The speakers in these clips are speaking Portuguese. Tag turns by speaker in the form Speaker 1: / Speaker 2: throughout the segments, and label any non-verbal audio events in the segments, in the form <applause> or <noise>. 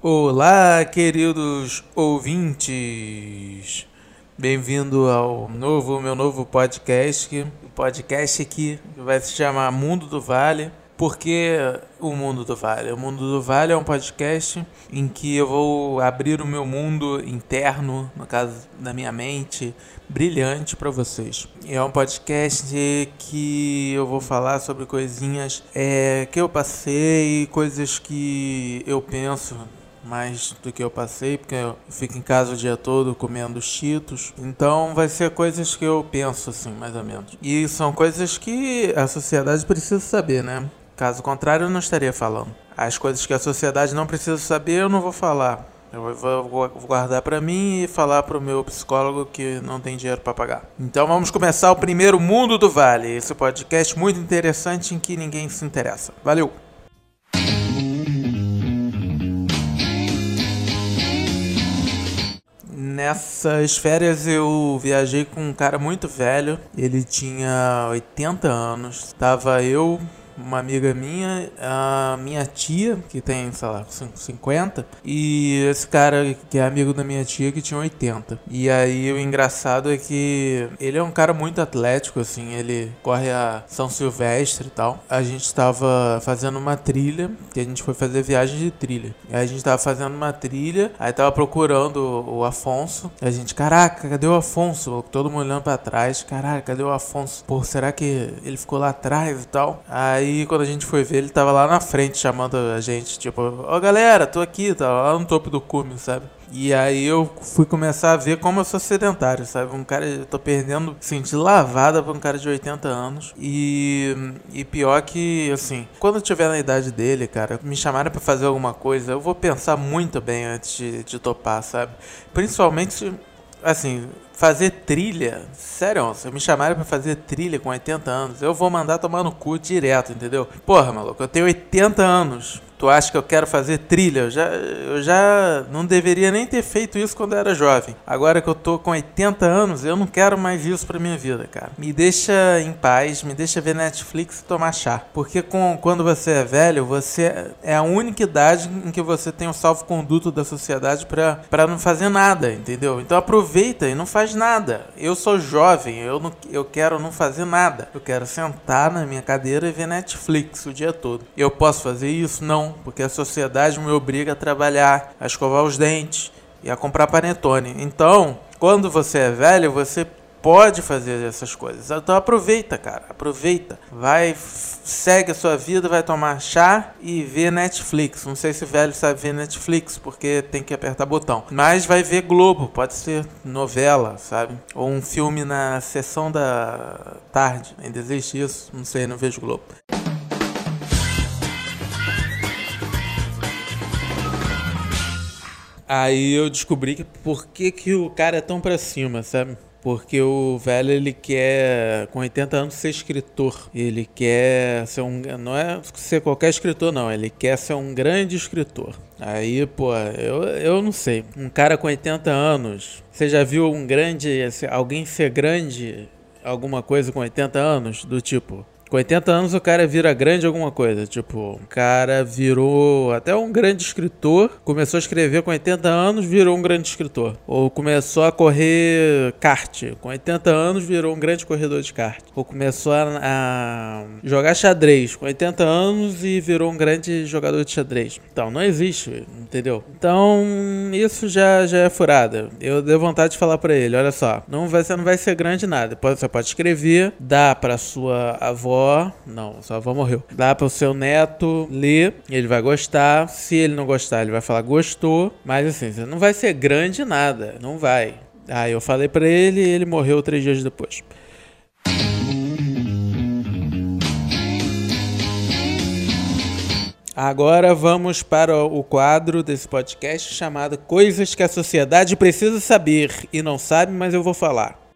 Speaker 1: Olá, queridos ouvintes. Bem-vindo ao novo meu novo podcast, o podcast aqui vai se chamar Mundo do Vale. Por que o Mundo do Vale? O Mundo do Vale é um podcast em que eu vou abrir o meu mundo interno, no caso da minha mente, brilhante para vocês. É um podcast que eu vou falar sobre coisinhas é, que eu passei, coisas que eu penso mais do que eu passei, porque eu fico em casa o dia todo comendo cheetos. Então vai ser coisas que eu penso assim, mais ou menos. E são coisas que a sociedade precisa saber, né? Caso contrário, eu não estaria falando. As coisas que a sociedade não precisa saber, eu não vou falar. Eu vou guardar para mim e falar para o meu psicólogo que não tem dinheiro para pagar. Então vamos começar o primeiro Mundo do Vale, esse podcast muito interessante em que ninguém se interessa. Valeu! Nessas férias eu viajei com um cara muito velho, ele tinha 80 anos. Tava eu, uma amiga minha, a minha tia, que tem, sei lá, 50, e esse cara que é amigo da minha tia, que tinha 80. E aí o engraçado é que ele é um cara muito atlético, assim, ele corre a São Silvestre e tal. A gente estava fazendo uma trilha, que a gente foi fazer viagem de trilha. E aí a gente estava fazendo uma trilha, aí tava procurando o Afonso. E a gente, caraca, cadê o Afonso? Todo mundo olhando pra trás, caraca, cadê o Afonso? Pô, será que ele ficou lá atrás e tal? Aí Aí quando a gente foi ver, ele tava lá na frente chamando a gente, tipo, ó oh, galera, tô aqui, tava lá no topo do cume, sabe? E aí eu fui começar a ver como eu sou sedentário, sabe? Um cara, eu tô perdendo, assim, de lavada pra um cara de 80 anos. E, e pior que, assim, quando eu tiver na idade dele, cara, me chamarem para fazer alguma coisa, eu vou pensar muito bem antes de, de topar, sabe? Principalmente, assim, fazer trilha, sério, se me chamarem para fazer trilha com 80 anos, eu vou mandar tomar no cu direto, entendeu? Porra, maluco, eu tenho 80 anos tu acha que eu quero fazer trilha? Eu já, eu já não deveria nem ter feito isso quando eu era jovem. Agora que eu tô com 80 anos, eu não quero mais isso pra minha vida, cara. Me deixa em paz, me deixa ver Netflix e tomar chá. Porque com, quando você é velho, você é a única idade em que você tem o salvo-conduto da sociedade para não fazer nada, entendeu? Então aproveita e não faz nada. Eu sou jovem, eu, não, eu quero não fazer nada. Eu quero sentar na minha cadeira e ver Netflix o dia todo. Eu posso fazer isso? Não porque a sociedade me obriga a trabalhar, a escovar os dentes e a comprar panetone. Então, quando você é velho, você pode fazer essas coisas. Então aproveita, cara, aproveita. Vai, segue a sua vida, vai tomar chá e ver Netflix. Não sei se velho sabe ver Netflix, porque tem que apertar botão. Mas vai ver Globo, pode ser novela, sabe? Ou um filme na sessão da tarde. Ainda existe isso? Não sei, não vejo Globo. Aí eu descobri que por que, que o cara é tão pra cima, sabe? Porque o velho ele quer, com 80 anos, ser escritor. Ele quer ser um. Não é ser qualquer escritor, não. Ele quer ser um grande escritor. Aí, pô, eu, eu não sei. Um cara com 80 anos. Você já viu um grande. Alguém ser grande alguma coisa com 80 anos? Do tipo. Com 80 anos o cara vira grande alguma coisa. Tipo, o cara virou até um grande escritor. Começou a escrever com 80 anos, virou um grande escritor. Ou começou a correr kart. Com 80 anos, virou um grande corredor de kart. Ou começou a, a jogar xadrez com 80 anos e virou um grande jogador de xadrez. Então, não existe, entendeu? Então, isso já, já é furada. Eu dei vontade de falar para ele: olha só, não vai, você não vai ser grande nada. Você pode escrever, dá para sua avó avó, não, sua avó morreu. Dá para o seu neto ler, ele vai gostar. Se ele não gostar, ele vai falar gostou. Mas assim, você não vai ser grande nada, não vai. Aí eu falei para ele e ele morreu três dias depois. Agora vamos para o quadro desse podcast chamado Coisas que a Sociedade Precisa Saber e não sabe, mas eu vou falar.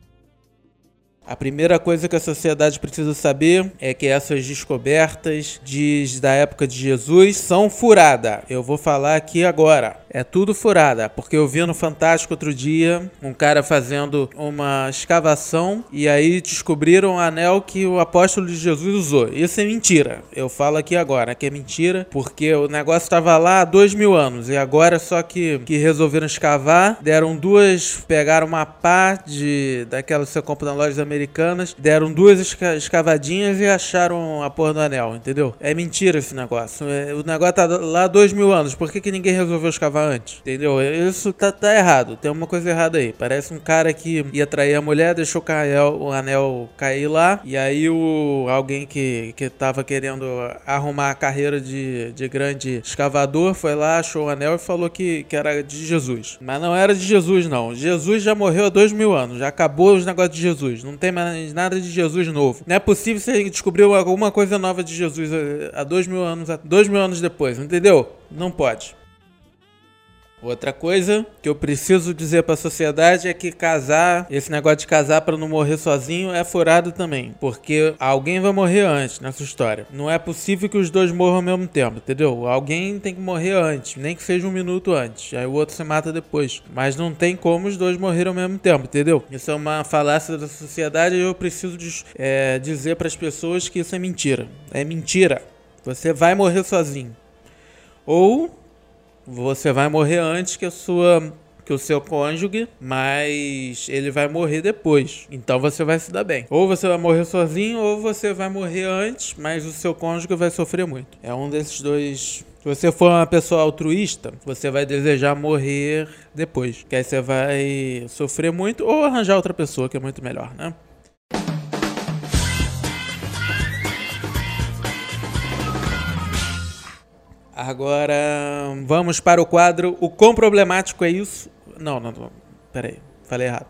Speaker 1: A primeira coisa que a sociedade precisa saber é que essas descobertas de, da época de Jesus são furada. Eu vou falar aqui agora. É tudo furada, porque eu vi no Fantástico outro dia um cara fazendo uma escavação e aí descobriram o anel que o apóstolo de Jesus usou. Isso é mentira. Eu falo aqui agora que é mentira, porque o negócio estava lá há dois mil anos e agora só que, que resolveram escavar, deram duas, pegaram uma pá de daquela que você compra nas lojas americanas, deram duas esca, escavadinhas e acharam a porra do anel, entendeu? É mentira esse negócio. É, o negócio tá lá há dois mil anos. Por que, que ninguém resolveu escavar? Antes. Entendeu? Isso tá, tá errado. Tem uma coisa errada aí. Parece um cara que ia trair a mulher, deixou anel, o anel cair lá. E aí o alguém que, que tava querendo arrumar a carreira de, de grande escavador foi lá, achou o anel e falou que, que era de Jesus. Mas não era de Jesus, não. Jesus já morreu há dois mil anos. Já acabou os negócios de Jesus. Não tem mais nada de Jesus novo. Não é possível você descobriu alguma coisa nova de Jesus há dois mil anos, dois mil anos depois. Entendeu? Não pode. Outra coisa que eu preciso dizer para a sociedade é que casar, esse negócio de casar para não morrer sozinho é furado também, porque alguém vai morrer antes nessa história. Não é possível que os dois morram ao mesmo tempo, entendeu? Alguém tem que morrer antes, nem que seja um minuto antes, aí o outro se mata depois. Mas não tem como os dois morrerem ao mesmo tempo, entendeu? Isso é uma falácia da sociedade e eu preciso de, é, dizer para as pessoas que isso é mentira. É mentira. Você vai morrer sozinho. Ou você vai morrer antes que a sua que o seu cônjuge, mas ele vai morrer depois. Então você vai se dar bem. Ou você vai morrer sozinho, ou você vai morrer antes, mas o seu cônjuge vai sofrer muito. É um desses dois. Se você for uma pessoa altruísta, você vai desejar morrer depois. Que aí você vai sofrer muito ou arranjar outra pessoa, que é muito melhor, né? Agora vamos para o quadro O quão problemático é isso? Não, não, não. Peraí, falei errado.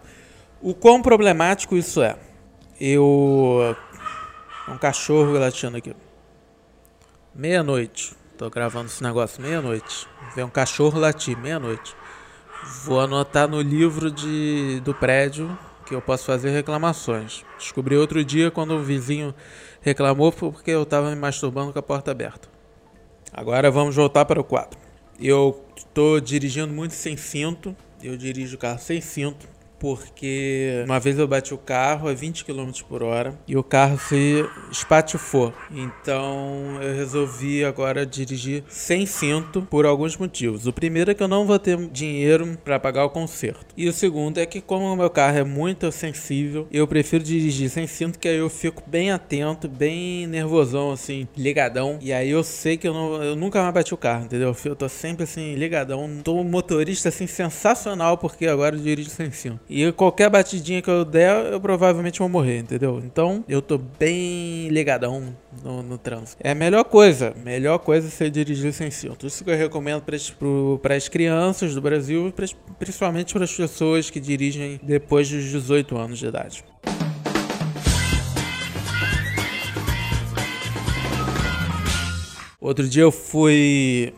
Speaker 1: O quão problemático isso é? Eu. Um cachorro latindo aqui. Meia-noite. Tô gravando esse negócio meia-noite. Vem um cachorro latir, meia-noite. Vou anotar no livro de, do prédio que eu posso fazer reclamações. Descobri outro dia quando o vizinho reclamou porque eu estava me masturbando com a porta aberta. Agora vamos voltar para o quadro. Eu estou dirigindo muito sem cinto. Eu dirijo o carro sem cinto porque uma vez eu bati o carro a 20 km por hora e o carro se espatifou. Então eu resolvi agora dirigir sem cinto por alguns motivos. O primeiro é que eu não vou ter dinheiro para pagar o conserto. E o segundo é que como o meu carro é muito sensível, eu prefiro dirigir sem cinto que aí eu fico bem atento, bem nervosão assim, ligadão. E aí eu sei que eu, não, eu nunca mais bati o carro, entendeu? Eu tô sempre assim ligadão. Tô um motorista assim sensacional porque agora eu dirijo sem cinto. E qualquer batidinha que eu der, eu provavelmente vou morrer, entendeu? Então eu tô bem ligadão no, no trânsito. É a melhor coisa, melhor coisa é você dirigir sem cinto. Isso que eu recomendo para as crianças do Brasil, pra, principalmente para as pessoas que dirigem depois dos 18 anos de idade. Outro dia eu fui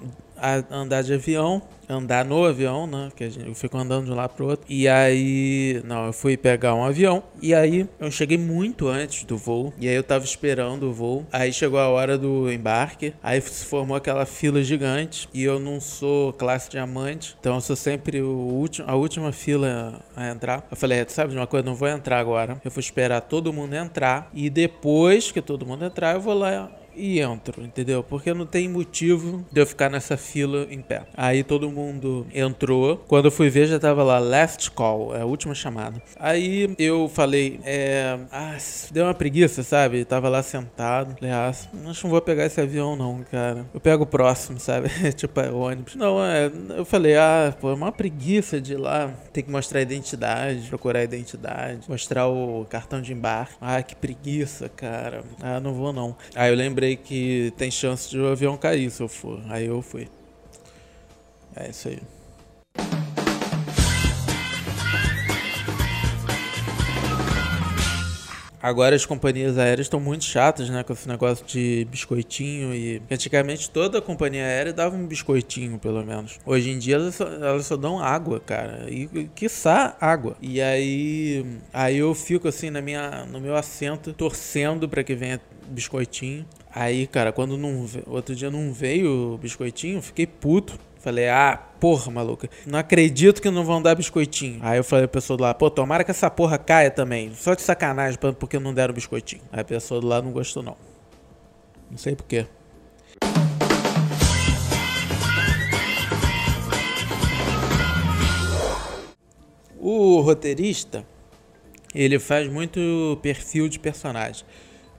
Speaker 1: andar de avião andar no avião, né? Que gente, eu fico andando de um lado pro outro. E aí, não, eu fui pegar um avião. E aí, eu cheguei muito antes do voo. E aí, eu tava esperando o voo. Aí chegou a hora do embarque. Aí se formou aquela fila gigante. E eu não sou classe diamante. Então, eu sou sempre o último, a última fila a entrar. Eu falei, sabe de uma coisa? Não vou entrar agora. Eu vou esperar todo mundo entrar. E depois que todo mundo entrar, eu vou lá e entro, entendeu? Porque não tem motivo de eu ficar nessa fila em pé. Aí todo mundo entrou. Quando eu fui ver, já tava lá, last call, é a última chamada. Aí eu falei, é. Ah, deu uma preguiça, sabe? Tava lá sentado. Falei, ah, acho que não vou pegar esse avião, não, cara. Eu pego o próximo, sabe? <laughs> tipo, é ônibus. Não, é. Eu falei, ah, pô, é uma preguiça de ir lá. Tem que mostrar a identidade, procurar a identidade, mostrar o cartão de embarque. Ah, que preguiça, cara. Ah, não vou não. Aí eu lembrei lembrei que tem chance de o avião cair se eu for. Aí eu fui. É isso aí. Agora as companhias aéreas estão muito chatas, né? Com esse negócio de biscoitinho e. Antigamente toda companhia aérea dava um biscoitinho, pelo menos. Hoje em dia elas só, elas só dão água, cara. E quiçá água. E aí. Aí eu fico assim na minha, no meu assento, torcendo para que venha biscoitinho. Aí, cara, quando não outro dia não veio o biscoitinho, fiquei puto. Falei, ah, porra, maluca. Não acredito que não vão dar biscoitinho. Aí eu falei a pessoa do lá, pô, tomara que essa porra caia também. Só de sacanagem, porque não deram biscoitinho. Aí a pessoa do lá não gostou, não. Não sei porquê. O roteirista, ele faz muito perfil de personagem.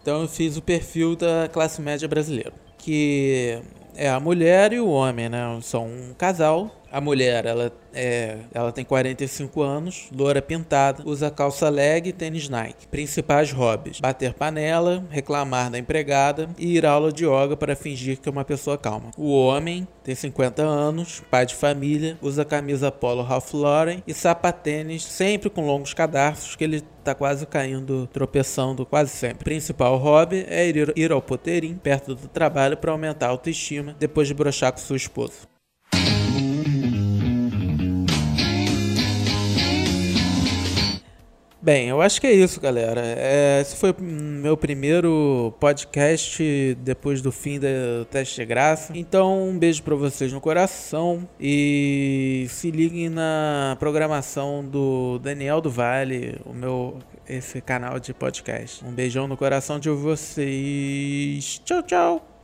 Speaker 1: Então eu fiz o perfil da classe média brasileira, que é a mulher e o homem, né? São um casal. A mulher, ela é, ela tem 45 anos, loura pintada, usa calça leg e tênis Nike. Principais hobbies: bater panela, reclamar da empregada e ir à aula de yoga para fingir que é uma pessoa calma. O homem tem 50 anos, pai de família, usa camisa polo Ralph Lauren e sapatênis sempre com longos cadarços que ele tá quase caindo, tropeçando quase sempre. Principal hobby é ir, ir ao poteirinho perto do trabalho para aumentar a autoestima depois de brochar com sua esposa. Bem, eu acho que é isso, galera. É, esse foi meu primeiro podcast depois do fim do teste de graça. Então, um beijo para vocês no coração e se liguem na programação do Daniel do Vale, o meu esse canal de podcast. Um beijão no coração de vocês. Tchau, tchau.